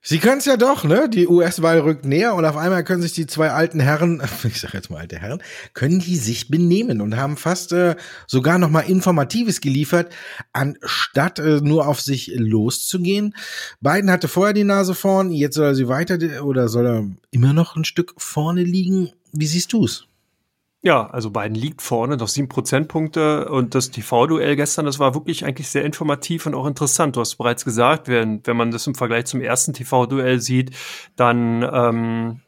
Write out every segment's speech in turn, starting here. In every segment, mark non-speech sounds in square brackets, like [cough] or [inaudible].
Sie können es ja doch, ne? Die US-Wahl rückt näher und auf einmal können sich die zwei alten Herren, [laughs] ich sag jetzt mal alte Herren, können die sich benehmen und haben fast äh, sogar noch mal Informatives geliefert, anstatt äh, nur auf sich loszugehen. Biden hatte vorher die Nase vorn, jetzt soll er sie weiter oder soll er immer noch ein Stück vorne liegen? Wie siehst du's? Ja, also Biden liegt vorne, noch sieben Prozentpunkte und das TV-Duell gestern, das war wirklich eigentlich sehr informativ und auch interessant. Du hast bereits gesagt, wenn, wenn man das im Vergleich zum ersten TV-Duell sieht, dann ähm,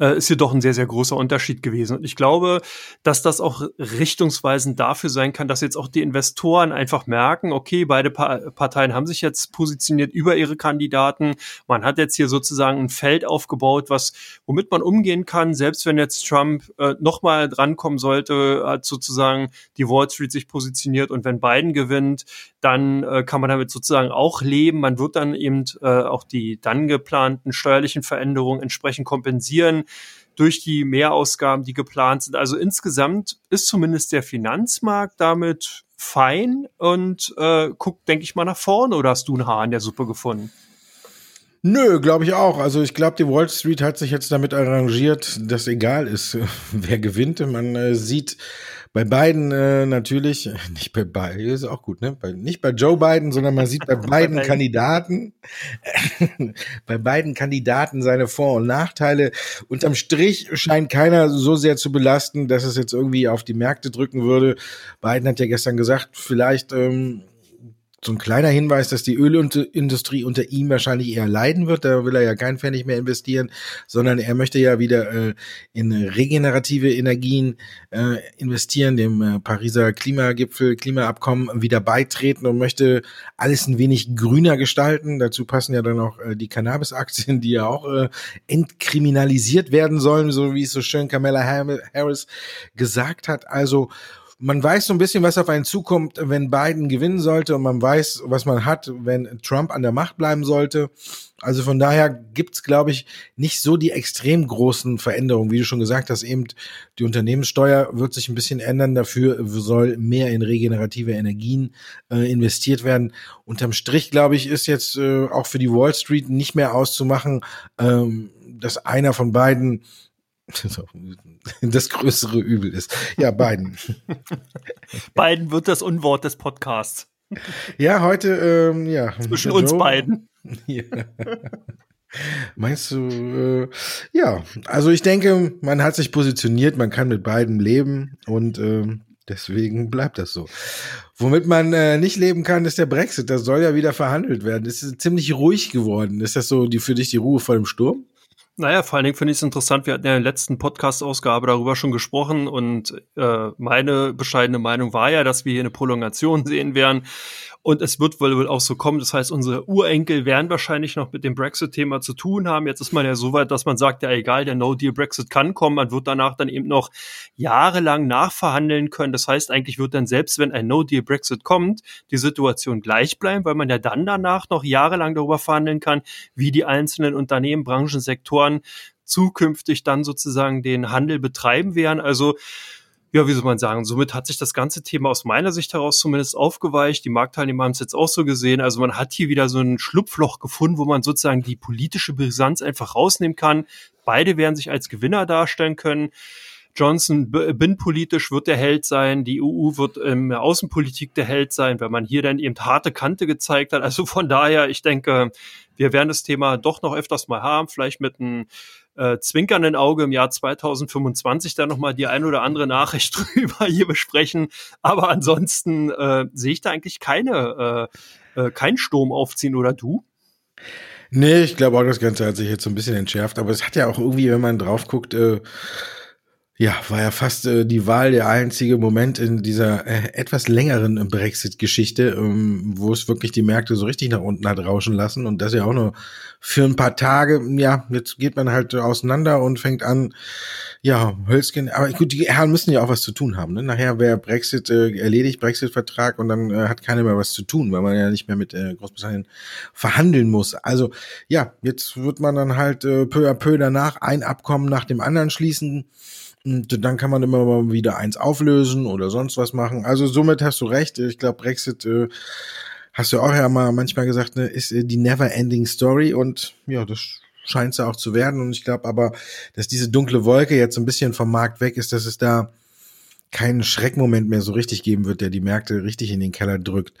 äh, ist hier doch ein sehr, sehr großer Unterschied gewesen. Und ich glaube, dass das auch richtungsweisend dafür sein kann, dass jetzt auch die Investoren einfach merken, okay, beide pa Parteien haben sich jetzt positioniert über ihre Kandidaten. Man hat jetzt hier sozusagen ein Feld aufgebaut, was, womit man umgehen kann, selbst wenn jetzt Trump äh, nochmal drankommen sollte, hat sozusagen die Wall Street sich positioniert und wenn Biden gewinnt, dann äh, kann man damit sozusagen auch leben. Man wird dann eben äh, auch die dann geplanten steuerlichen Veränderungen entsprechend kompensieren durch die Mehrausgaben, die geplant sind. Also insgesamt ist zumindest der Finanzmarkt damit fein und äh, guckt, denke ich mal, nach vorne. Oder hast du ein Haar in der Suppe gefunden? Nö, glaube ich auch. Also ich glaube, die Wall Street hat sich jetzt damit arrangiert, dass egal ist, [laughs] wer gewinnt. Man äh, sieht bei beiden äh, natürlich, nicht bei beiden, ist auch gut, ne? Bei, nicht bei Joe Biden, sondern man sieht bei [laughs] beiden Kandidaten, [laughs] bei beiden Kandidaten seine Vor- und Nachteile. Unterm Strich scheint keiner so sehr zu belasten, dass es jetzt irgendwie auf die Märkte drücken würde. Biden hat ja gestern gesagt, vielleicht ähm, so ein kleiner Hinweis, dass die Ölindustrie unter ihm wahrscheinlich eher leiden wird. Da will er ja kein Pfennig mehr investieren, sondern er möchte ja wieder äh, in regenerative Energien äh, investieren, dem äh, Pariser Klimagipfel, Klimaabkommen wieder beitreten und möchte alles ein wenig grüner gestalten. Dazu passen ja dann auch äh, die Cannabis-Aktien, die ja auch äh, entkriminalisiert werden sollen, so wie es so schön Kamala Harris gesagt hat. Also man weiß so ein bisschen, was auf einen zukommt, wenn Biden gewinnen sollte und man weiß, was man hat, wenn Trump an der Macht bleiben sollte. Also von daher gibt's, glaube ich, nicht so die extrem großen Veränderungen. Wie du schon gesagt hast, eben die Unternehmenssteuer wird sich ein bisschen ändern. Dafür soll mehr in regenerative Energien äh, investiert werden. Unterm Strich, glaube ich, ist jetzt äh, auch für die Wall Street nicht mehr auszumachen, ähm, dass einer von beiden [laughs] das größere Übel ist. Ja, Biden. [laughs] Biden wird das Unwort des Podcasts. Ja, heute, ähm, ja. Zwischen uns Joe, beiden. [laughs] Ja. Meinst du, äh, ja, also ich denke, man hat sich positioniert, man kann mit beiden leben und äh, deswegen bleibt das so. Womit man äh, nicht leben kann, ist der Brexit. Das soll ja wieder verhandelt werden. Es ist ziemlich ruhig geworden. Ist das so die für dich die Ruhe vor dem Sturm? Naja, vor allen Dingen finde ich es interessant, wir hatten ja in der letzten Podcast-Ausgabe darüber schon gesprochen und äh, meine bescheidene Meinung war ja, dass wir hier eine Prolongation [laughs] sehen werden. Und es wird wohl auch so kommen. Das heißt, unsere Urenkel werden wahrscheinlich noch mit dem Brexit-Thema zu tun haben. Jetzt ist man ja so weit, dass man sagt, ja egal, der No-Deal-Brexit kann kommen. Man wird danach dann eben noch jahrelang nachverhandeln können. Das heißt, eigentlich wird dann selbst, wenn ein No-Deal-Brexit kommt, die Situation gleich bleiben, weil man ja dann danach noch jahrelang darüber verhandeln kann, wie die einzelnen Unternehmen, Branchen, Sektoren zukünftig dann sozusagen den Handel betreiben werden. Also ja, wie soll man sagen, somit hat sich das ganze Thema aus meiner Sicht heraus zumindest aufgeweicht. Die Marktteilnehmer haben es jetzt auch so gesehen. Also man hat hier wieder so ein Schlupfloch gefunden, wo man sozusagen die politische Brisanz einfach rausnehmen kann. Beide werden sich als Gewinner darstellen können. Johnson binnenpolitisch wird der Held sein, die EU wird in der Außenpolitik der Held sein, wenn man hier dann eben harte Kante gezeigt hat. Also von daher, ich denke, wir werden das Thema doch noch öfters mal haben, vielleicht mit einem äh, zwinkernden Auge im Jahr 2025 dann nochmal die ein oder andere Nachricht [laughs] drüber hier besprechen. Aber ansonsten äh, sehe ich da eigentlich keine, äh, äh, keinen Sturm aufziehen, oder du? Nee, ich glaube auch, das Ganze hat sich jetzt so ein bisschen entschärft, aber es hat ja auch irgendwie, wenn man drauf guckt, äh, Ja, war ja fast äh, die Wahl der einzige Moment in dieser äh, etwas längeren Brexit-Geschichte, ähm, wo es wirklich die Märkte so richtig nach unten hat rauschen lassen und das ja auch nur für ein paar Tage. Ja, jetzt geht man halt auseinander und fängt an, ja, Hölzchen, aber gut, die Herren müssen ja auch was zu tun haben. Ne? Nachher wäre Brexit äh, erledigt, Brexit-Vertrag und dann äh, hat keiner mehr was zu tun, weil man ja nicht mehr mit äh, Großbritannien verhandeln muss. Also ja, jetzt wird man dann halt äh, peu à peu danach ein Abkommen nach dem anderen schließen und dann kann man immer mal wieder eins auflösen oder sonst was machen. Also somit hast du recht. Ich glaube, Brexit, äh, hast du auch ja mal manchmal gesagt, ne, ist äh, die never ending story und ja, das scheint es ja auch zu werden. Und ich glaube aber, dass diese dunkle Wolke jetzt ein bisschen vom Markt weg ist, dass es da keinen Schreckmoment mehr so richtig geben wird, der die Märkte richtig in den Keller drückt.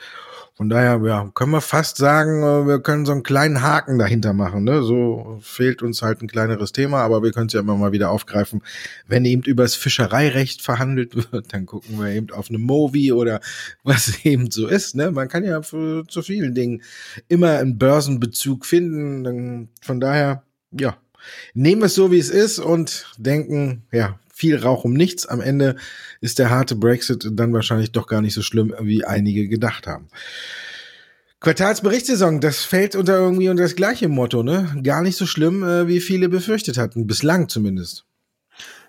Von daher, ja, können wir fast sagen, äh, wir können so einen kleinen Haken dahinter machen. Ne? So fehlt uns halt ein kleineres Thema, aber wir können es ja immer mal wieder aufgreifen. Wenn eben übers Fischereirecht verhandelt wird, dann gucken wir eben auf eine Movie oder was [laughs] eben so ist. Ne? Man kann ja für, zu vielen Dingen immer einen Börsenbezug finden. Dann, von daher, ja, nehmen wir es so, wie es ist und denken, ja, viel Rauch um nichts. Am Ende ist der harte Brexit dann wahrscheinlich doch gar nicht so schlimm, wie einige gedacht haben. Quartalsberichtssaison, das fällt unter irgendwie unter das gleiche Motto, ne? Gar nicht so schlimm, äh, wie viele befürchtet hatten, bislang zumindest.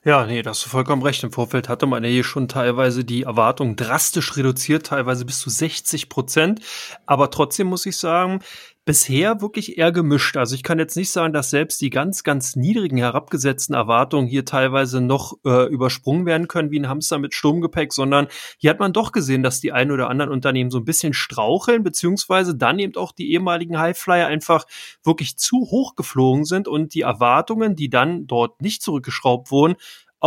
Ja, nee, da hast du vollkommen recht. Im Vorfeld hatte man ja hier schon teilweise die Erwartung drastisch reduziert, teilweise bis zu 60 Prozent. Aber trotzdem muss ich sagen, bisher wirklich eher gemischt. Also ich kann jetzt nicht sagen, dass selbst die ganz, ganz niedrigen herabgesetzten Erwartungen hier teilweise noch äh, übersprungen werden können wie ein Hamster mit Sturmgepäck, sondern hier hat man doch gesehen, dass die ein oder anderen Unternehmen so ein bisschen straucheln, beziehungsweise dann eben auch die ehemaligen Highflyer einfach wirklich zu hoch geflogen sind und die Erwartungen, die dann dort nicht zurückgeschraubt wurden,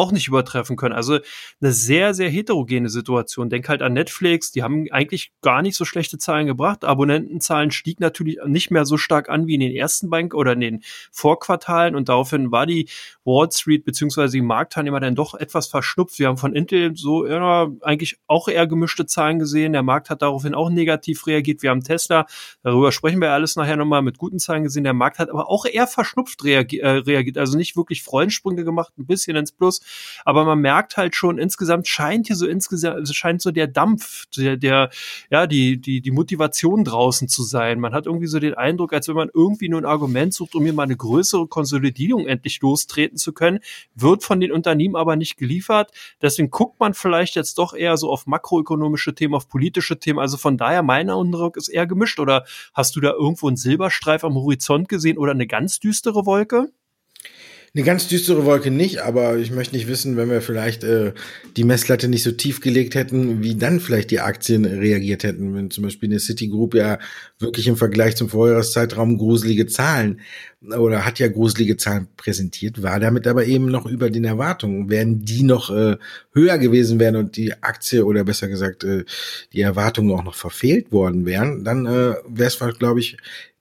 auch nicht übertreffen können. Also eine sehr, sehr heterogene Situation. Denk halt an Netflix, die haben eigentlich gar nicht so schlechte Zahlen gebracht. Abonnentenzahlen stieg natürlich nicht mehr so stark an wie in den ersten Bank oder in den Vorquartalen und daraufhin war die Wall Street beziehungsweise die Marktteilnehmer dann doch etwas verschnupft. Wir haben von Intel so ja, eigentlich auch eher gemischte Zahlen gesehen. Der Markt hat daraufhin auch negativ reagiert. Wir haben Tesla, darüber sprechen wir alles nachher nochmal mit guten Zahlen gesehen. Der Markt hat aber auch eher verschnupft äh, reagiert, also nicht wirklich Freudensprünge gemacht, ein bisschen ins Plus aber man merkt halt schon, insgesamt scheint hier so insgesamt, also scheint so der Dampf, der, der, ja, die, die, die Motivation draußen zu sein. Man hat irgendwie so den Eindruck, als wenn man irgendwie nur ein Argument sucht, um hier mal eine größere Konsolidierung endlich lostreten zu können, wird von den Unternehmen aber nicht geliefert. Deswegen guckt man vielleicht jetzt doch eher so auf makroökonomische Themen, auf politische Themen. Also von daher, mein Eindruck ist eher gemischt. Oder hast du da irgendwo einen Silberstreif am Horizont gesehen oder eine ganz düstere Wolke? Eine ganz düstere Wolke nicht, aber ich möchte nicht wissen, wenn wir vielleicht äh, die Messlatte nicht so tief gelegt hätten, wie dann vielleicht die Aktien reagiert hätten. Wenn zum Beispiel eine Citigroup ja wirklich im Vergleich zum Vorjahreszeitraum gruselige Zahlen oder hat ja gruselige Zahlen präsentiert, war damit aber eben noch über den Erwartungen. Wären die noch äh, höher gewesen wären und die Aktie oder besser gesagt äh, die Erwartungen auch noch verfehlt worden wären, dann äh, wäre es, glaube ich,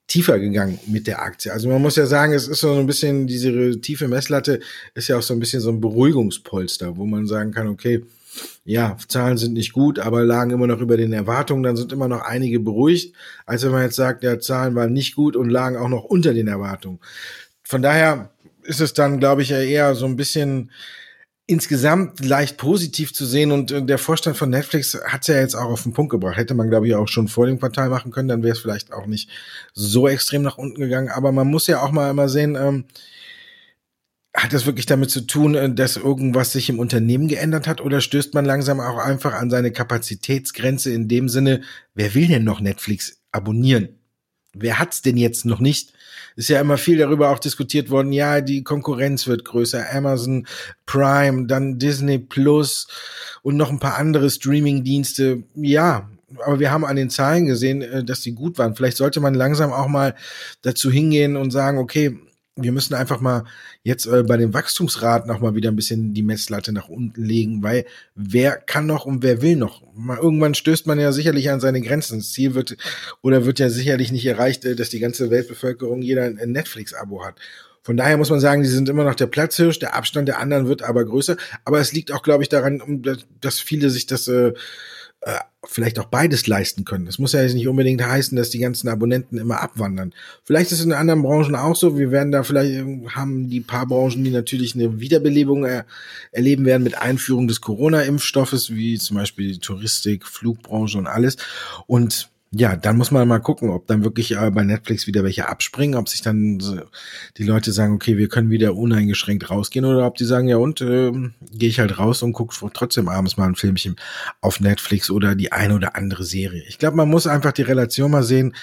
tiefer gegangen mit der Aktie. Also man muss ja sagen, es ist so ein bisschen, diese tiefe Messlatte ist ja auch so ein bisschen so ein Beruhigungspolster, wo man sagen kann, okay, ja, Zahlen sind nicht gut, aber lagen immer noch über den Erwartungen, dann sind immer noch einige beruhigt, als wenn man jetzt sagt, ja, Zahlen waren nicht gut und lagen auch noch unter den Erwartungen. Von daher ist es dann, glaube ich, eher so ein bisschen insgesamt leicht positiv zu sehen und äh, der Vorstand von Netflix hat es ja jetzt auch auf den Punkt gebracht. Hätte man, glaube ich, auch schon vor dem Quartal machen können, dann wäre es vielleicht auch nicht so extrem nach unten gegangen. Aber man muss ja auch mal immer sehen, ähm, hat das wirklich damit zu tun, äh, dass irgendwas sich im Unternehmen geändert hat oder stößt man langsam auch einfach an seine Kapazitätsgrenze in dem Sinne, wer will denn noch Netflix abonnieren? Wer hat's denn jetzt noch nicht? ist ja immer viel darüber auch diskutiert worden, ja, die Konkurrenz wird größer, Amazon Prime, dann Disney Plus und noch ein paar andere Streaming-Dienste. Ja, aber wir haben an den Zahlen gesehen, äh, dass die gut waren. Vielleicht sollte man langsam auch mal dazu hingehen und sagen, okay, wir müssen einfach mal jetzt äh, bei den Wachstumsraten noch mal wieder ein bisschen die Messlatte nach unten legen, weil wer kann noch und wer will noch? Mal, irgendwann stößt man ja sicherlich an seine Grenzen. Das Ziel wird oder wird ja sicherlich nicht erreicht, äh, dass die ganze Weltbevölkerung jeder ein Netflix-Abo hat. Von daher muss man sagen, die sind immer noch der Platzhirsch, der Abstand der anderen wird aber größer. Aber es liegt auch, glaube ich, daran, dass viele sich das äh, äh, vielleicht auch beides leisten können. Das muss ja nicht unbedingt heißen, dass die ganzen Abonnenten immer abwandern. Vielleicht ist es in anderen Branchen auch so. Wir werden da vielleicht äh, haben die paar Branchen, die natürlich eine Wiederbelebung er, erleben werden mit Einführung des Corona-Impfstoffes, wie zum Beispiel die Touristik, Flugbranche und alles. Und ja, dann muss man mal gucken, ob dann wirklich äh, bei Netflix wieder welche abspringen, ob sich dann die Leute sagen, okay, wir können wieder uneingeschränkt rausgehen oder ob die sagen, ja und, äh, gehe ich halt raus und gucke trotzdem abends mal ein Filmchen auf Netflix oder die eine oder andere Serie. Ich glaube, man muss einfach die Relation mal sehen.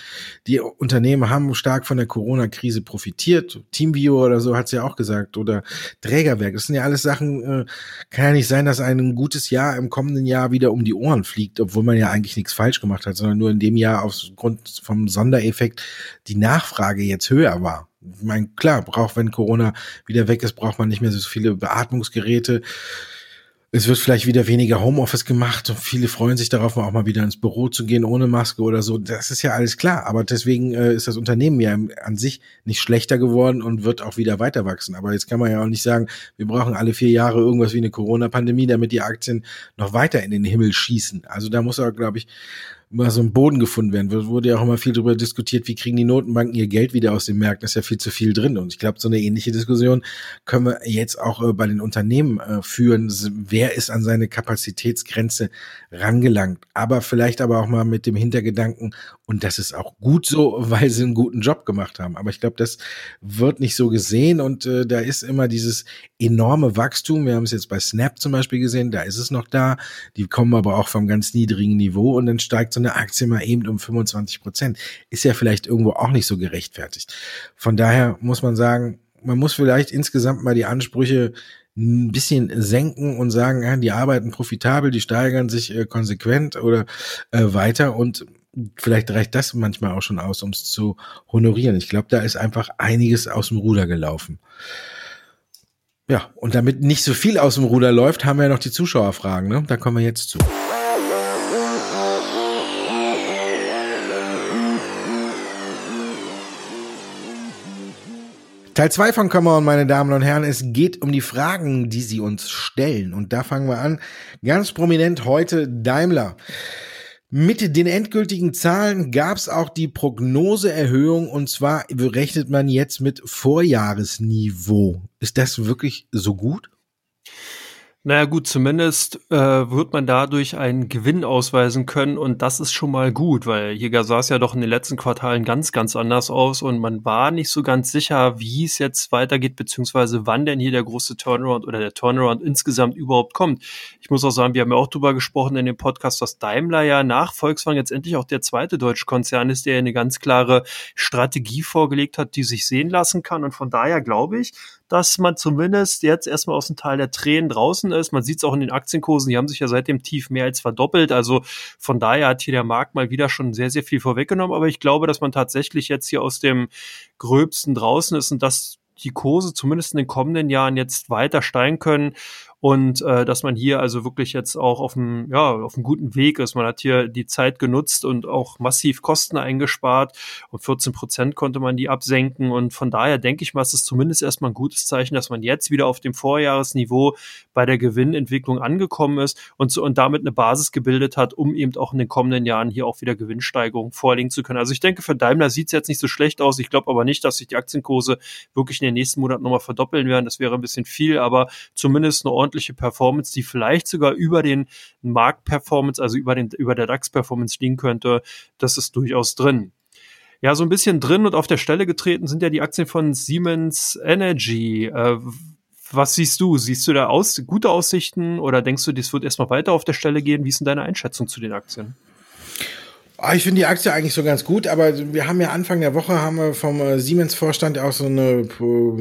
Die Unternehmen haben stark von der Corona-Krise profitiert. Teamviewer oder so hat's ja auch gesagt oder Trägerwerk. Das sind ja alles Sachen, äh, kann ja nicht sein, dass ein gutes Jahr im kommenden Jahr wieder um die Ohren fliegt, obwohl man ja eigentlich nichts falsch gemacht hat, sondern nur in dem dem Jahr aufgrund vom Sondereffekt die Nachfrage jetzt höher war. Ich meine, klar, braucht, wenn Corona wieder weg ist, braucht man nicht mehr so viele Beatmungsgeräte. Es wird vielleicht wieder weniger Homeoffice gemacht und viele freuen sich darauf, auch mal wieder ins Büro zu gehen ohne Maske oder so. Das ist ja alles klar. Aber deswegen äh, ist das Unternehmen ja an sich nicht schlechter geworden und wird auch wieder weiter wachsen. Aber jetzt kann man ja auch nicht sagen, wir brauchen alle vier Jahre irgendwas wie eine Corona-Pandemie, damit die Aktien noch weiter in den Himmel schießen. Also da muss er, glaube ich, mal so ein Boden gefunden werden. Wurde ja auch immer viel darüber diskutiert, wie kriegen die Notenbanken ihr Geld wieder aus den Märkten. Da ist ja viel zu viel drin. Und ich glaube, so eine ähnliche Diskussion können wir jetzt auch äh, bei den Unternehmen äh, führen. Wer ist an seine Kapazitätsgrenze rangelangt? Aber vielleicht aber auch mal mit dem Hintergedanken, und das ist auch gut so, [laughs] weil sie einen guten Job gemacht haben. Aber ich glaube, das wird nicht so gesehen. Und äh, da ist immer dieses enorme Wachstum. Wir haben es jetzt bei Snap zum Beispiel gesehen, da ist es noch da. Die kommen aber auch vom ganz niedrigen Niveau und dann steigt so eine Aktie mal eben um 25 Prozent. Ist ja vielleicht irgendwo auch nicht so gerechtfertigt. Von daher muss man sagen, man muss vielleicht insgesamt mal die Ansprüche ein bisschen senken und sagen, die arbeiten profitabel, die steigern sich äh, konsequent oder äh, weiter und vielleicht reicht das manchmal auch schon aus, um es zu honorieren. Ich glaube, da ist einfach einiges aus dem Ruder gelaufen. Ja, und damit nicht so viel aus dem Ruder läuft, haben wir ja noch die Zuschauerfragen. Ne? Da kommen wir jetzt zu. Teil 2 von Come On, meine Damen und Herren. Es geht um die Fragen, die Sie uns stellen. Und da fangen wir an. Ganz prominent heute Daimler. Mit den endgültigen Zahlen gab es auch die Prognoseerhöhung und zwar berechnet man jetzt mit Vorjahresniveau. Ist das wirklich so gut? Naja gut, zumindest äh, wird man dadurch einen Gewinn ausweisen können und das ist schon mal gut, weil hier sah es ja doch in den letzten Quartalen ganz, ganz anders aus und man war nicht so ganz sicher, wie es jetzt weitergeht, beziehungsweise wann denn hier der große Turnaround oder der Turnaround insgesamt überhaupt kommt. Ich muss auch sagen, wir haben ja auch drüber gesprochen in dem Podcast, dass Daimler ja nach Volkswagen jetzt endlich auch der zweite deutsche Konzern ist, der eine ganz klare Strategie vorgelegt hat, die sich sehen lassen kann und von daher glaube ich, dass man zumindest jetzt erstmal aus dem Teil der Tränen draußen ist. Man sieht es auch in den Aktienkursen, die haben sich ja seit dem Tief mehr als verdoppelt. Also von daher hat hier der Markt mal wieder schon sehr, sehr viel vorweggenommen. Aber ich glaube, dass man tatsächlich jetzt hier aus dem Gröbsten draußen ist und dass die Kurse zumindest in den kommenden Jahren jetzt weiter steigen können und äh, dass man hier also wirklich jetzt auch auf einem, ja, auf einem guten Weg ist. Man hat hier die Zeit genutzt und auch massiv Kosten eingespart und 14 Prozent konnte man die absenken und von daher denke ich mal, ist es zumindest erstmal ein gutes Zeichen, dass man jetzt wieder auf dem Vorjahresniveau bei der Gewinnentwicklung angekommen ist und, so, und damit eine Basis gebildet hat, um eben auch in den kommenden Jahren hier auch wieder Gewinnsteigerungen vorlegen zu können. Also ich denke, für Daimler sieht es jetzt nicht so schlecht aus. Ich glaube aber nicht, dass sich die Aktienkurse wirklich in den nächsten Monaten nochmal verdoppeln werden. Das wäre ein bisschen viel, aber zumindest eine ordentliche Performance, die vielleicht sogar über den Marktperformance, also über, den, über der DAX-Performance liegen könnte. Das ist durchaus drin. Ja, so ein bisschen drin und auf der Stelle getreten sind ja die Aktien von Siemens Energy. Äh, was siehst du? Siehst du da aus, gute Aussichten oder denkst du, das wird erstmal weiter auf der Stelle gehen? Wie ist denn deine Einschätzung zu den Aktien? Oh, ich finde die Aktie eigentlich so ganz gut, aber wir haben ja Anfang der Woche haben wir vom äh, Siemens-Vorstand auch so eine,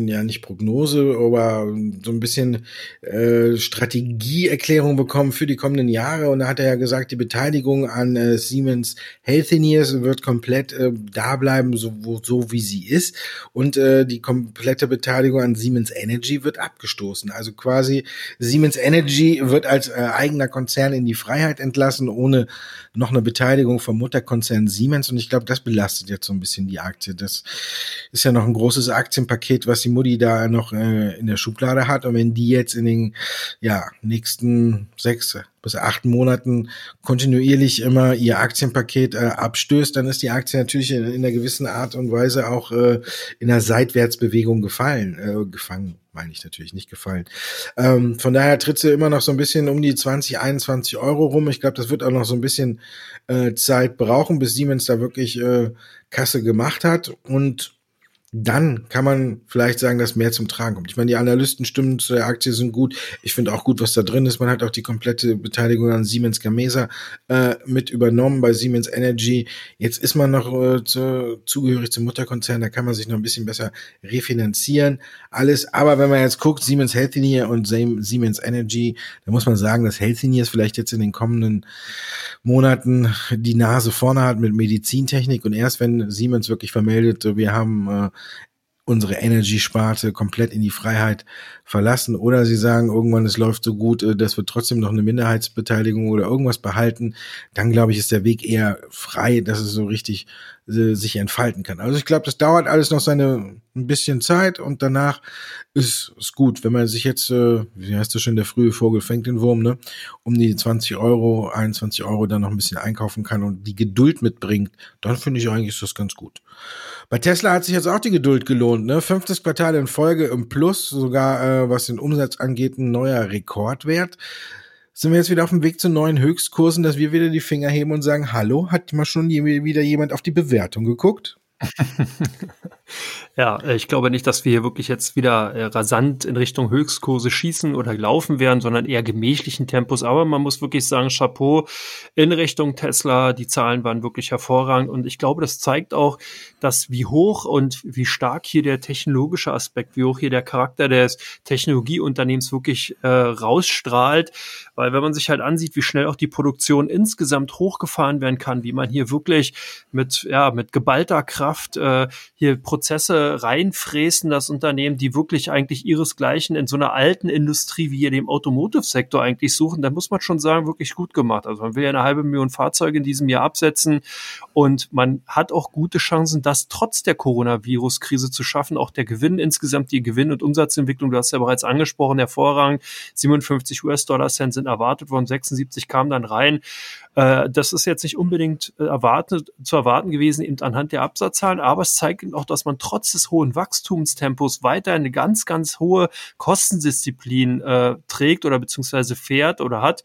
ja nicht Prognose, aber so ein bisschen äh, Strategieerklärung bekommen für die kommenden Jahre. Und da hat er ja gesagt, die Beteiligung an äh, Siemens Healthineers wird komplett äh, da bleiben, so, so wie sie ist. Und äh, die komplette Beteiligung an Siemens Energy wird abgestoßen. Also quasi Siemens Energy wird als äh, eigener Konzern in die Freiheit entlassen, ohne noch eine Beteiligung vom Mutterkonzern Siemens und ich glaube, das belastet jetzt so ein bisschen die Aktie. Das ist ja noch ein großes Aktienpaket, was die Mutti da noch äh, in der Schublade hat und wenn die jetzt in den ja, nächsten sechs, bis acht Monaten kontinuierlich immer ihr Aktienpaket äh, abstößt, dann ist die Aktie natürlich in, in einer gewissen Art und Weise auch äh, in einer Seitwärtsbewegung gefallen, äh, gefangen meine ich natürlich nicht gefallen. Ähm, von daher tritt sie immer noch so ein bisschen um die 20, 21 Euro rum. Ich glaube, das wird auch noch so ein bisschen äh, Zeit brauchen, bis Siemens da wirklich äh, Kasse gemacht hat. Und dann kann man vielleicht sagen, dass mehr zum Tragen kommt. Ich meine, die Analystenstimmen zu der Aktie sind gut. Ich finde auch gut, was da drin ist. Man hat auch die komplette Beteiligung an Siemens Gamesa äh, mit übernommen bei Siemens Energy. Jetzt ist man noch äh, zu, zugehörig zum Mutterkonzern, da kann man sich noch ein bisschen besser refinanzieren. Alles. Aber wenn man jetzt guckt, Siemens Healthineer und Siemens Energy, da muss man sagen, dass Healthineer ist vielleicht jetzt in den kommenden Monaten die Nase vorne hat mit Medizintechnik und erst wenn Siemens wirklich vermeldet, wir haben äh, unsere Energy-Sparte komplett in die Freiheit verlassen oder sie sagen irgendwann, es läuft so gut, äh, dass wir trotzdem noch eine Minderheitsbeteiligung oder irgendwas behalten, dann glaube ich, ist der Weg eher frei, dass es so richtig äh, sich entfalten kann. Also ich glaube, das dauert alles noch seine ein bisschen Zeit und danach ist es gut, wenn man sich jetzt, äh, wie heißt das schon, der frühe Vogel fängt den Wurm, ne, um die 20 Euro, 21 Euro dann noch ein bisschen einkaufen kann und die Geduld mitbringt, dann finde ich eigentlich ist das ganz gut. Bei Tesla hat sich jetzt auch die Geduld gelohnt, ne? Fünftes Quartal in Folge im Plus, sogar äh, was den Umsatz angeht, ein neuer Rekordwert. Sind wir jetzt wieder auf dem Weg zu neuen Höchstkursen, dass wir wieder die Finger heben und sagen, hallo, hat mal schon wieder jemand auf die Bewertung geguckt? [laughs] Ja, äh, ich glaube nicht, dass wir hier wirklich jetzt wieder äh, rasant in Richtung Höchstkurse schießen oder laufen werden, sondern eher gemächlichen Tempos. Aber man muss wirklich sagen, Chapeau in Richtung Tesla. Die Zahlen waren wirklich hervorragend. Und ich glaube, das zeigt auch, dass wie hoch und wie stark hier der technologische Aspekt, wie hoch hier der Charakter des Technologieunternehmens wirklich äh, rausstrahlt. Weil wenn man sich halt ansieht, wie schnell auch die Produktion insgesamt hochgefahren werden kann, wie man hier wirklich mit, ja, mit geballter Kraft äh, hier Prozesse reinfräsen, das Unternehmen, die wirklich eigentlich ihresgleichen in so einer alten Industrie wie hier dem Automotive-Sektor eigentlich suchen, dann muss man schon sagen, wirklich gut gemacht. Also man will ja eine halbe Million Fahrzeuge in diesem Jahr absetzen und man hat auch gute Chancen, das trotz der Coronavirus-Krise zu schaffen. Auch der Gewinn insgesamt, die Gewinn- und Umsatzentwicklung, du hast ja bereits angesprochen, hervorragend. 57 US-Dollar-Cent sind erwartet worden, 76 kamen dann rein. Äh, das ist jetzt nicht unbedingt äh, erwartet, zu erwarten gewesen, eben anhand der Absatzzahlen, aber es zeigt auch, dass man trotz des hohen Wachstumstempos weiter eine ganz, ganz hohe Kostendisziplin äh, trägt oder beziehungsweise fährt oder hat.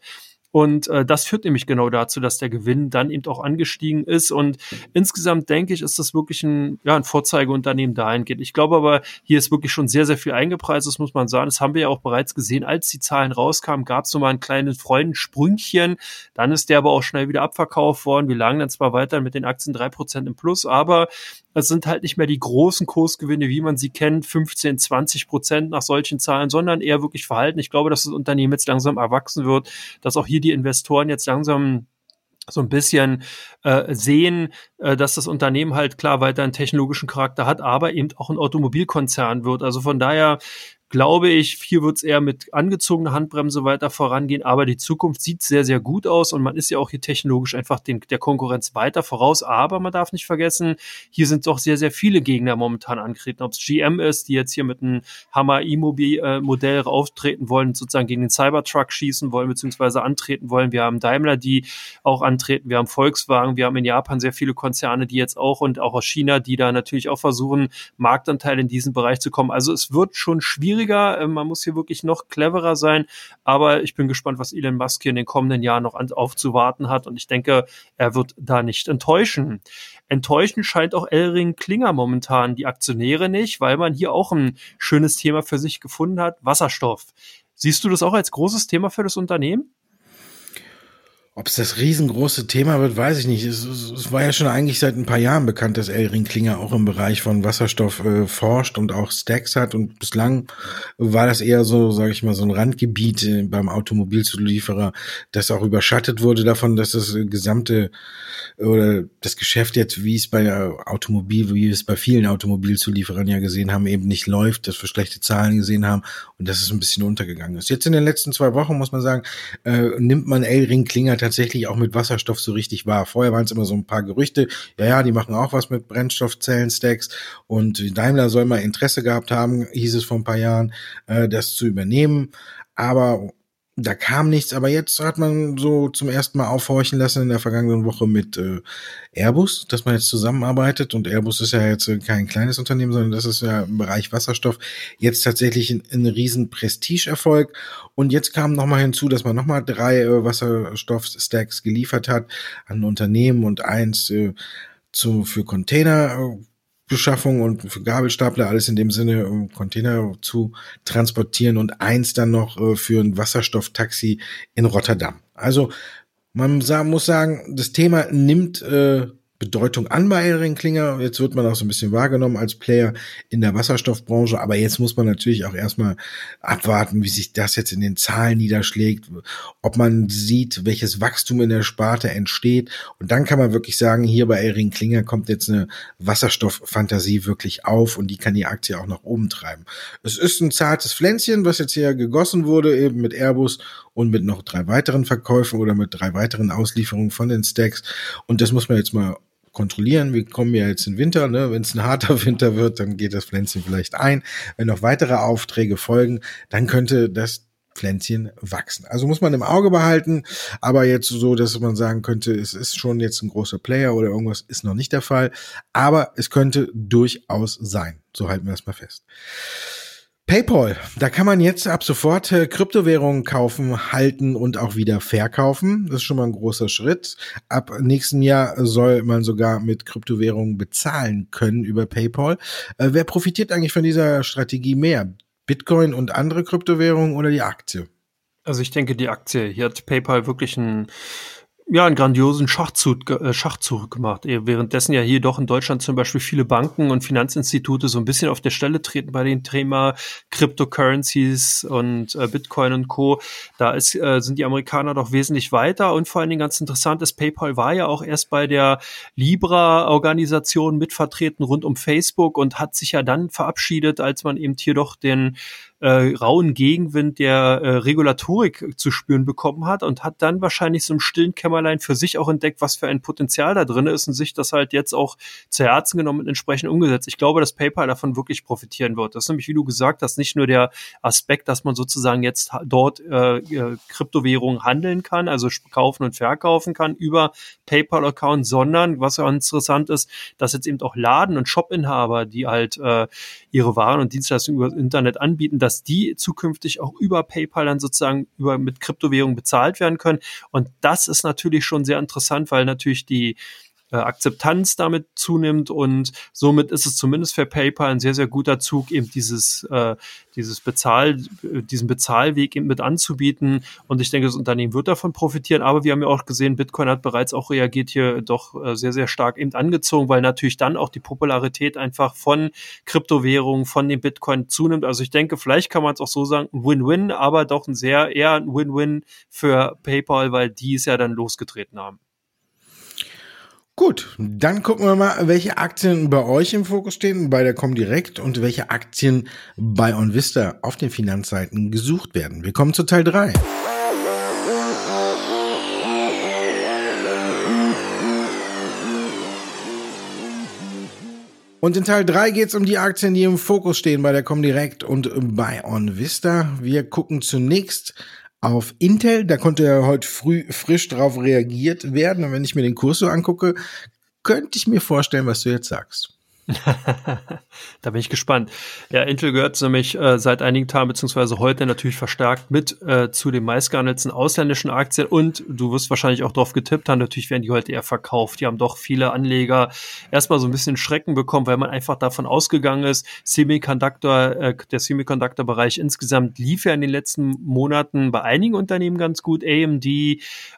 Und äh, das führt nämlich genau dazu, dass der Gewinn dann eben auch angestiegen ist. Und insgesamt denke ich, ist das wirklich ein, ja, ein Vorzeigeunternehmen dahingehend. Ich glaube aber, hier ist wirklich schon sehr, sehr viel eingepreist, das muss man sagen. Das haben wir ja auch bereits gesehen. Als die Zahlen rauskamen, gab es nochmal ein kleines Freudensprüngchen. Dann ist der aber auch schnell wieder abverkauft worden. Wir lagen dann zwar weiter mit den Aktien drei Prozent im Plus, aber es sind halt nicht mehr die großen Kursgewinne, wie man sie kennt, 15, 20 Prozent nach solchen Zahlen, sondern eher wirklich verhalten. Ich glaube, dass das Unternehmen jetzt langsam erwachsen wird, dass auch hier die Investoren jetzt langsam so ein bisschen äh, sehen, äh, dass das Unternehmen halt klar weiter einen technologischen Charakter hat, aber eben auch ein Automobilkonzern wird. Also von daher glaube ich, hier wird es eher mit angezogener Handbremse weiter vorangehen, aber die Zukunft sieht sehr, sehr gut aus und man ist ja auch hier technologisch einfach den, der Konkurrenz weiter voraus, aber man darf nicht vergessen, hier sind doch sehr, sehr viele Gegner momentan angetreten, ob es GM ist, die jetzt hier mit einem Hammer E-Modell äh, auftreten wollen, sozusagen gegen den Cybertruck schießen wollen, beziehungsweise antreten wollen. Wir haben Daimler, die auch antreten, wir haben Volkswagen, wir haben in Japan sehr viele Konzerne, die jetzt auch und auch aus China, die da natürlich auch versuchen, Marktanteil in diesen Bereich zu kommen. Also es wird schon schwierig schwieriger. Ähm, man muss hier wirklich noch cleverer sein. Aber ich bin gespannt, was Elon Musk hier in den kommenden Jahren noch aufzuwarten hat. Und ich denke, er wird da nicht enttäuschen. Enttäuschen scheint auch Elring Klinger momentan die Aktionäre nicht, weil man hier auch ein schönes Thema für sich gefunden hat. Wasserstoff. Siehst du das auch als großes Thema für das Unternehmen? Ob es das riesengroße Thema wird, weiß ich nicht. Es, es, war ja schon eigentlich seit ein paar Jahren bekannt, dass Elring Klinger auch im Bereich von Wasserstoff äh, forscht und auch Stacks hat. Und bislang war das eher so, sage ich mal, so ein Randgebiet äh, beim Automobilzulieferer, das auch überschattet wurde davon, dass das gesamte oder das Geschäft jetzt, wie es bei Automobil, wie wir es bei vielen Automobilzulieferern ja gesehen haben, eben nicht läuft, dass wir schlechte Zahlen gesehen haben und dass es ein bisschen untergegangen ist. Jetzt in den letzten zwei Wochen muss man sagen, äh, nimmt man Elring Klinger tatsächlich auch mit Wasserstoff so richtig wahr. Vorher waren es immer so ein paar Gerüchte, ja, ja, die machen auch was mit Brennstoffzellen-Stacks und Daimler soll mal Interesse gehabt haben, hieß es vor ein paar Jahren, äh, das zu übernehmen. Aber da kam nichts, aber jetzt hat man so zum ersten Mal aufhorchen lassen in der vergangenen Woche mit äh, Airbus, dass man jetzt zusammenarbeitet. Und Airbus ist ja jetzt äh, kein kleines Unternehmen, sondern das ist ja im Bereich Wasserstoff jetzt tatsächlich ein, ein riesen Prestigeerfolg. Und jetzt kam nochmal hinzu, dass man nochmal drei äh, Wasserstoff-Stacks geliefert hat an Unternehmen und eins äh, zu, für Container äh, Beschaffung und Gabelstapler, alles in dem Sinne, um Container zu transportieren und eins dann noch äh, für ein Wasserstofftaxi in Rotterdam. Also man muss sagen, das Thema nimmt äh, Bedeutung an bei Elring Klinger. Jetzt wird man auch so ein bisschen wahrgenommen als Player in der Wasserstoffbranche, aber jetzt muss man natürlich auch erstmal abwarten, wie sich das jetzt in den Zahlen niederschlägt, ob man sieht, welches Wachstum in der Sparte entsteht. Und dann kann man wirklich sagen, hier bei Elring Klinger kommt jetzt eine Wasserstofffantasie wirklich auf und die kann die Aktie auch nach oben treiben. Es ist ein zartes Pflänzchen, was jetzt hier gegossen wurde, eben mit Airbus und mit noch drei weiteren Verkäufen oder mit drei weiteren Auslieferungen von den Stacks. Und das muss man jetzt mal kontrollieren. Wir kommen ja jetzt in Winter, ne? wenn es ein harter [laughs] Winter wird, dann geht das Pflänzchen vielleicht ein. Wenn noch weitere Aufträge folgen, dann könnte das Pflänzchen wachsen. Also muss man im Auge behalten, aber jetzt so, dass man sagen könnte, es ist schon jetzt ein großer Player oder irgendwas ist noch nicht der Fall, aber es könnte durchaus sein. So halten wir das mal fest. PayPal, da kann man jetzt ab sofort äh, Kryptowährungen kaufen, halten und auch wieder verkaufen. Das ist schon mal ein großer Schritt. Ab nächstem Jahr soll man sogar mit Kryptowährungen bezahlen können über PayPal. Äh, wer profitiert eigentlich von dieser Strategie mehr? Bitcoin und andere Kryptowährungen oder die Aktie? Also ich denke die Aktie. Hier hat PayPal wirklich ein ja, einen grandiosen Schachzug, äh, Schachzug gemacht. Währenddessen ja hier doch in Deutschland zum Beispiel viele Banken und Finanzinstitute so ein bisschen auf der Stelle treten bei dem Thema Cryptocurrencies und äh, Bitcoin und Co. Da ist, äh, sind die Amerikaner doch wesentlich weiter und vor allen Dingen ganz interessant ist, PayPal war ja auch erst bei der Libra-Organisation mitvertreten rund um Facebook und hat sich ja dann verabschiedet, als man eben hier doch den äh, rauen Gegenwind der äh, Regulatorik zu spüren bekommen hat und hat dann wahrscheinlich so im stillen Kämmerlein für sich auch entdeckt, was für ein Potenzial da drin ist und sich das halt jetzt auch zu Herzen genommen und entsprechend umgesetzt. Ich glaube, dass PayPal davon wirklich profitieren wird. Das ist nämlich, wie du gesagt hast, nicht nur der Aspekt, dass man sozusagen jetzt dort äh, äh Kryptowährungen handeln kann, also kaufen und verkaufen kann über PayPal-Account, sondern was ja interessant ist, dass jetzt eben auch Laden- und Shop-Inhaber, die halt äh, ihre Waren und Dienstleistungen über das Internet anbieten, dass dass die zukünftig auch über PayPal dann sozusagen über mit Kryptowährungen bezahlt werden können. Und das ist natürlich schon sehr interessant, weil natürlich die äh, Akzeptanz damit zunimmt und somit ist es zumindest für PayPal ein sehr, sehr guter Zug, eben dieses, äh, dieses Bezahl, diesen Bezahlweg eben mit anzubieten. Und ich denke, das Unternehmen wird davon profitieren. Aber wir haben ja auch gesehen, Bitcoin hat bereits auch reagiert hier doch äh, sehr, sehr stark eben angezogen, weil natürlich dann auch die Popularität einfach von Kryptowährungen, von dem Bitcoin zunimmt. Also ich denke, vielleicht kann man es auch so sagen, Win-Win, aber doch ein sehr eher ein Win-Win für PayPal, weil die es ja dann losgetreten haben. Gut, dann gucken wir mal, welche Aktien bei euch im Fokus stehen, bei der Comdirect und welche Aktien bei OnVista auf den Finanzseiten gesucht werden. Wir kommen zu Teil 3. Und in Teil 3 geht es um die Aktien, die im Fokus stehen bei der Comdirect und bei OnVista. Wir gucken zunächst auf Intel. Da konnte ja heute früh frisch drauf reagiert werden. Und wenn ich mir den Kurs so angucke, könnte ich mir vorstellen, was du jetzt sagst. [laughs] da bin ich gespannt. Ja, Intel gehört nämlich äh, seit einigen Tagen beziehungsweise heute natürlich verstärkt mit äh, zu den meistgehandelten ausländischen Aktien und du wirst wahrscheinlich auch drauf getippt haben, natürlich werden die heute eher verkauft. Die haben doch viele Anleger erstmal so ein bisschen Schrecken bekommen, weil man einfach davon ausgegangen ist, Semiconductor, äh, der Semiconductor-Bereich insgesamt lief ja in den letzten Monaten bei einigen Unternehmen ganz gut, AMD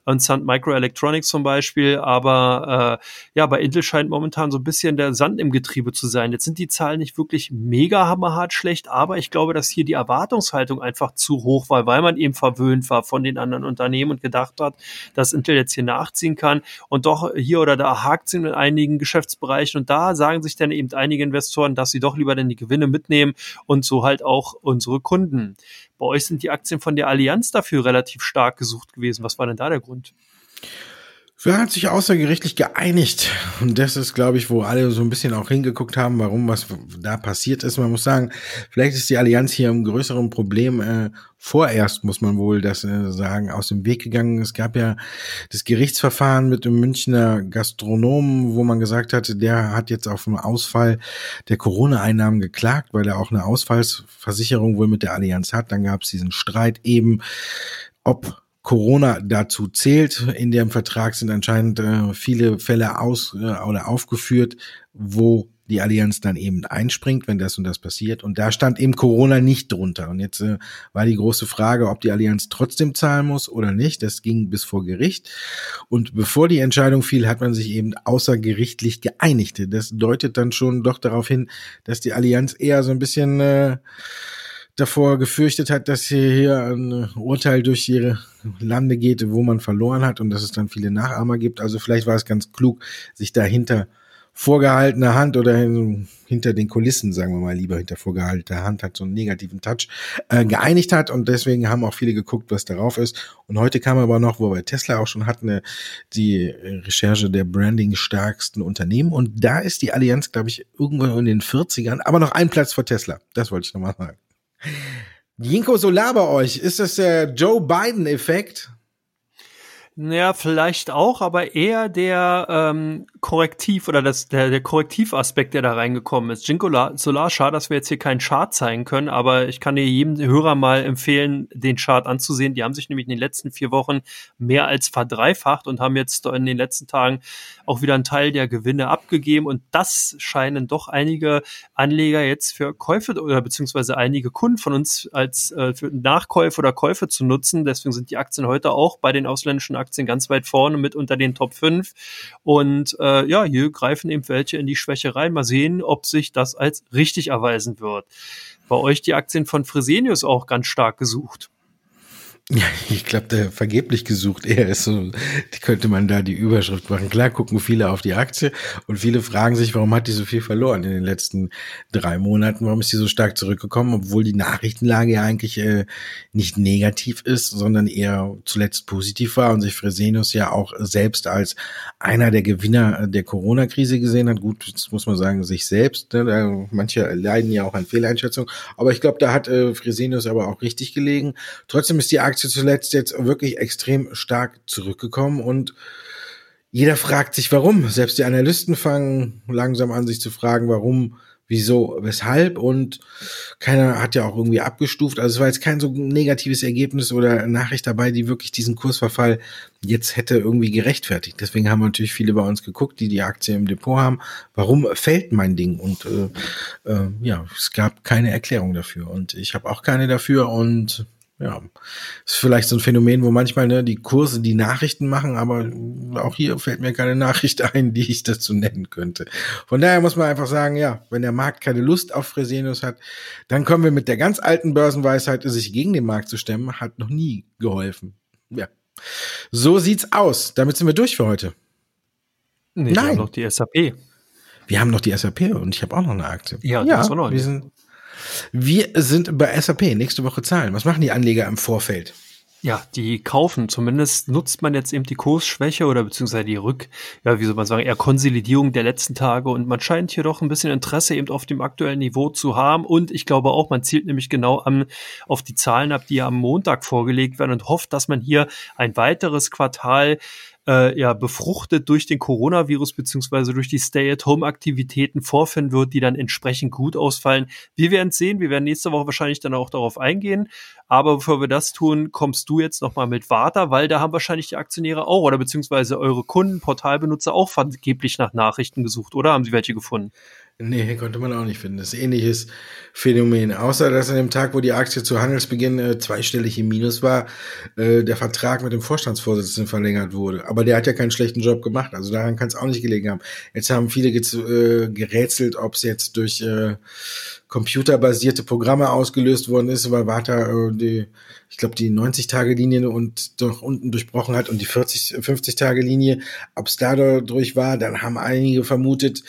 und Sun Microelectronics zum Beispiel, aber äh, ja, bei Intel scheint momentan so ein bisschen der Sand im Getriebe Betriebe zu sein. Jetzt sind die Zahlen nicht wirklich mega hammerhart schlecht, aber ich glaube, dass hier die Erwartungshaltung einfach zu hoch war, weil man eben verwöhnt war von den anderen Unternehmen und gedacht hat, dass Intel jetzt hier nachziehen kann und doch hier oder da hakt es in einigen Geschäftsbereichen und da sagen sich dann eben einige Investoren, dass sie doch lieber denn die Gewinne mitnehmen und so halt auch unsere Kunden. Bei euch sind die Aktien von der Allianz dafür relativ stark gesucht gewesen. Was war denn da der Grund? Wer hat sich außergerichtlich geeinigt? Und das ist, glaube ich, wo alle so ein bisschen auch hingeguckt haben, warum was da passiert ist. Man muss sagen, vielleicht ist die Allianz hier ein größeren Problem. Äh, vorerst muss man wohl das äh, sagen, aus dem Weg gegangen. Es gab ja das Gerichtsverfahren mit dem Münchner Gastronomen, wo man gesagt hatte, der hat jetzt auf einen Ausfall der Corona-Einnahmen geklagt, weil er auch eine Ausfallsversicherung wohl mit der Allianz hat. Dann gab es diesen Streit eben, ob Corona dazu zählt. In dem Vertrag sind anscheinend äh, viele Fälle aus äh, oder aufgeführt, wo die Allianz dann eben einspringt, wenn das und das passiert. Und da stand eben Corona nicht drunter. Und jetzt äh, war die große Frage, ob die Allianz trotzdem zahlen muss oder nicht. Das ging bis vor Gericht. Und bevor die Entscheidung fiel, hat man sich eben außergerichtlich geeinigt. Das deutet dann schon doch darauf hin, dass die Allianz eher so ein bisschen äh, davor gefürchtet hat, dass hier ein Urteil durch ihre Lande geht, wo man verloren hat und dass es dann viele Nachahmer gibt. Also vielleicht war es ganz klug, sich dahinter vorgehaltener Hand oder hinter den Kulissen, sagen wir mal lieber, hinter vorgehaltener Hand hat so einen negativen Touch, äh, geeinigt hat und deswegen haben auch viele geguckt, was darauf ist. Und heute kam aber noch, wo wir Tesla auch schon hatten, die Recherche der Branding stärksten Unternehmen und da ist die Allianz, glaube ich, irgendwo in den 40ern, aber noch ein Platz vor Tesla. Das wollte ich nochmal sagen. Jinko Solar bei euch, ist das der Joe Biden-Effekt? Ja, vielleicht auch, aber eher der ähm, Korrektiv oder das, der, der Korrektivaspekt, der da reingekommen ist. Jinko Solar, schade, dass wir jetzt hier keinen Chart zeigen können, aber ich kann dir jedem Hörer mal empfehlen, den Chart anzusehen. Die haben sich nämlich in den letzten vier Wochen mehr als verdreifacht und haben jetzt in den letzten Tagen auch wieder einen Teil der Gewinne abgegeben. Und das scheinen doch einige Anleger jetzt für Käufe oder beziehungsweise einige Kunden von uns als äh, für Nachkäufe oder Käufe zu nutzen. Deswegen sind die Aktien heute auch bei den ausländischen Aktien ganz weit vorne mit unter den Top 5. Und äh, ja, hier greifen eben welche in die Schwäche rein. Mal sehen, ob sich das als richtig erweisen wird. Bei euch die Aktien von Fresenius auch ganz stark gesucht. [laughs] Ja, ich glaube, der vergeblich gesucht eher ist so, könnte man da die Überschrift machen. Klar gucken viele auf die Aktie und viele fragen sich, warum hat die so viel verloren in den letzten drei Monaten? Warum ist die so stark zurückgekommen, obwohl die Nachrichtenlage ja eigentlich äh, nicht negativ ist, sondern eher zuletzt positiv war und sich Fresenius ja auch selbst als einer der Gewinner der Corona-Krise gesehen hat. Gut, jetzt muss man sagen, sich selbst. Ne? Manche leiden ja auch an Fehleinschätzung, aber ich glaube, da hat äh, Fresenius aber auch richtig gelegen. Trotzdem ist die Aktie Aktie zuletzt jetzt wirklich extrem stark zurückgekommen und jeder fragt sich, warum. Selbst die Analysten fangen langsam an, sich zu fragen, warum, wieso, weshalb und keiner hat ja auch irgendwie abgestuft. Also es war jetzt kein so negatives Ergebnis oder Nachricht dabei, die wirklich diesen Kursverfall jetzt hätte irgendwie gerechtfertigt. Deswegen haben natürlich viele bei uns geguckt, die die Aktie im Depot haben. Warum fällt mein Ding? Und äh, äh, ja, es gab keine Erklärung dafür und ich habe auch keine dafür und ja, ist vielleicht so ein Phänomen, wo manchmal ne, die Kurse die Nachrichten machen, aber auch hier fällt mir keine Nachricht [laughs] ein, die ich dazu nennen könnte. Von daher muss man einfach sagen, ja, wenn der Markt keine Lust auf Fresenius hat, dann kommen wir mit der ganz alten Börsenweisheit, sich gegen den Markt zu stemmen, hat noch nie geholfen. Ja. So sieht's aus. Damit sind wir durch für heute. Nee, Nein. Wir haben noch die SAP. Wir haben noch die SAP und ich habe auch noch eine Aktie. Ja, ja auch noch. Wir sind, wir sind bei SAP, nächste Woche Zahlen. Was machen die Anleger im Vorfeld? Ja, die kaufen. Zumindest nutzt man jetzt eben die Kursschwäche oder beziehungsweise die Rück, ja, wie soll man sagen, eher Konsolidierung der letzten Tage. Und man scheint hier doch ein bisschen Interesse eben auf dem aktuellen Niveau zu haben. Und ich glaube auch, man zielt nämlich genau an, auf die Zahlen ab, die ja am Montag vorgelegt werden und hofft, dass man hier ein weiteres Quartal äh, ja befruchtet durch den Coronavirus beziehungsweise durch die Stay-at-Home-Aktivitäten vorfinden wird, die dann entsprechend gut ausfallen. Wir werden sehen. Wir werden nächste Woche wahrscheinlich dann auch darauf eingehen. Aber bevor wir das tun, kommst du jetzt nochmal mit Warta, weil da haben wahrscheinlich die Aktionäre auch oder beziehungsweise eure Kunden, Portalbenutzer auch vergeblich nach Nachrichten gesucht, oder haben sie welche gefunden? Nee, konnte man auch nicht finden. Das ist ein ähnliches Phänomen. Außer, dass an dem Tag, wo die Aktie zu Handelsbeginn äh, zweistellig im Minus war, äh, der Vertrag mit dem Vorstandsvorsitzenden verlängert wurde. Aber der hat ja keinen schlechten Job gemacht. Also daran kann es auch nicht gelegen haben. Jetzt haben viele äh, gerätselt, ob es jetzt durch äh, computerbasierte Programme ausgelöst worden ist, weil Warta äh, die, ich glaube, die 90-Tage-Linie und doch unten durchbrochen hat und die 40, 50-Tage-Linie, ob es dadurch war, dann haben einige vermutet,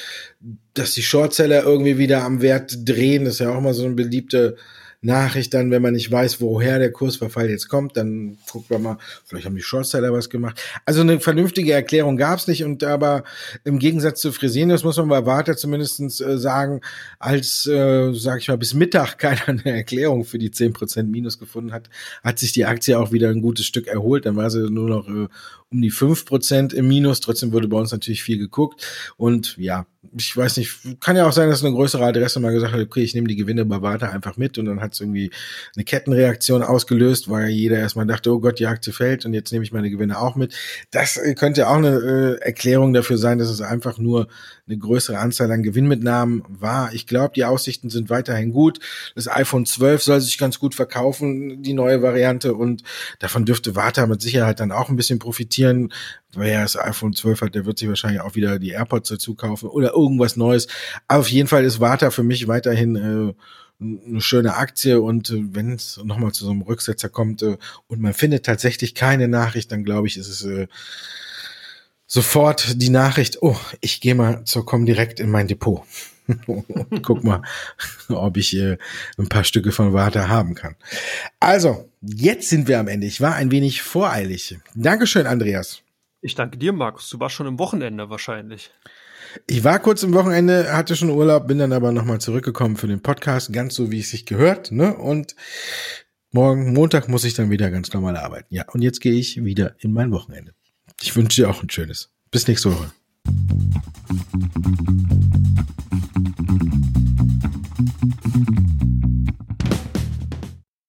dass die Shortseller irgendwie wieder am Wert drehen. Das ist ja auch mal so eine beliebte Nachricht dann, wenn man nicht weiß, woher der Kursverfall jetzt kommt, dann guckt man mal, vielleicht haben die Shortseller was gemacht. Also eine vernünftige Erklärung gab's nicht und aber im Gegensatz zu Fresenius muss man bei Warta zumindestens äh, sagen, als, äh, sag ich mal, bis Mittag [laughs] keiner eine Erklärung für die zehn Prozent Minus gefunden hat, hat sich die Aktie auch wieder ein gutes Stück erholt. Dann war sie nur noch äh, um die fünf Prozent im Minus. Trotzdem wurde bei uns natürlich viel geguckt. Und ja, ich weiß nicht, kann ja auch sein, dass eine größere Adresse mal gesagt hat, okay, ich nehme die Gewinne bei Warta einfach mit und dann hat es irgendwie eine Kettenreaktion ausgelöst, weil jeder erstmal dachte, oh Gott, die Aktie fällt und jetzt nehme ich meine Gewinne auch mit. Das äh, könnte auch eine äh, Erklärung dafür sein, dass es einfach nur eine größere Anzahl an Gewinnmitnahmen war. Ich glaube, die Aussichten sind weiterhin gut. Das iPhone 12 soll sich ganz gut verkaufen, die neue Variante und davon dürfte Warta mit Sicherheit dann auch ein bisschen profitieren. Wer das iPhone 12 hat, der wird sich wahrscheinlich auch wieder die AirPods dazu kaufen oder irgendwas Neues. Aber auf jeden Fall ist Warta für mich weiterhin äh, eine schöne Aktie und äh, wenn es nochmal zu so einem Rücksetzer kommt äh, und man findet tatsächlich keine Nachricht, dann glaube ich, ist es äh, sofort die Nachricht, oh, ich gehe mal zur direkt in mein Depot. [laughs] und guck mal, [laughs] ob ich äh, ein paar Stücke von Warte haben kann. Also, jetzt sind wir am Ende. Ich war ein wenig voreilig. Dankeschön, Andreas. Ich danke dir, Markus. Du warst schon im Wochenende wahrscheinlich. Ich war kurz im Wochenende, hatte schon Urlaub, bin dann aber nochmal zurückgekommen für den Podcast, ganz so wie es sich gehört. Ne? Und morgen, Montag, muss ich dann wieder ganz normal arbeiten. Ja, und jetzt gehe ich wieder in mein Wochenende. Ich wünsche dir auch ein schönes. Bis nächste Woche.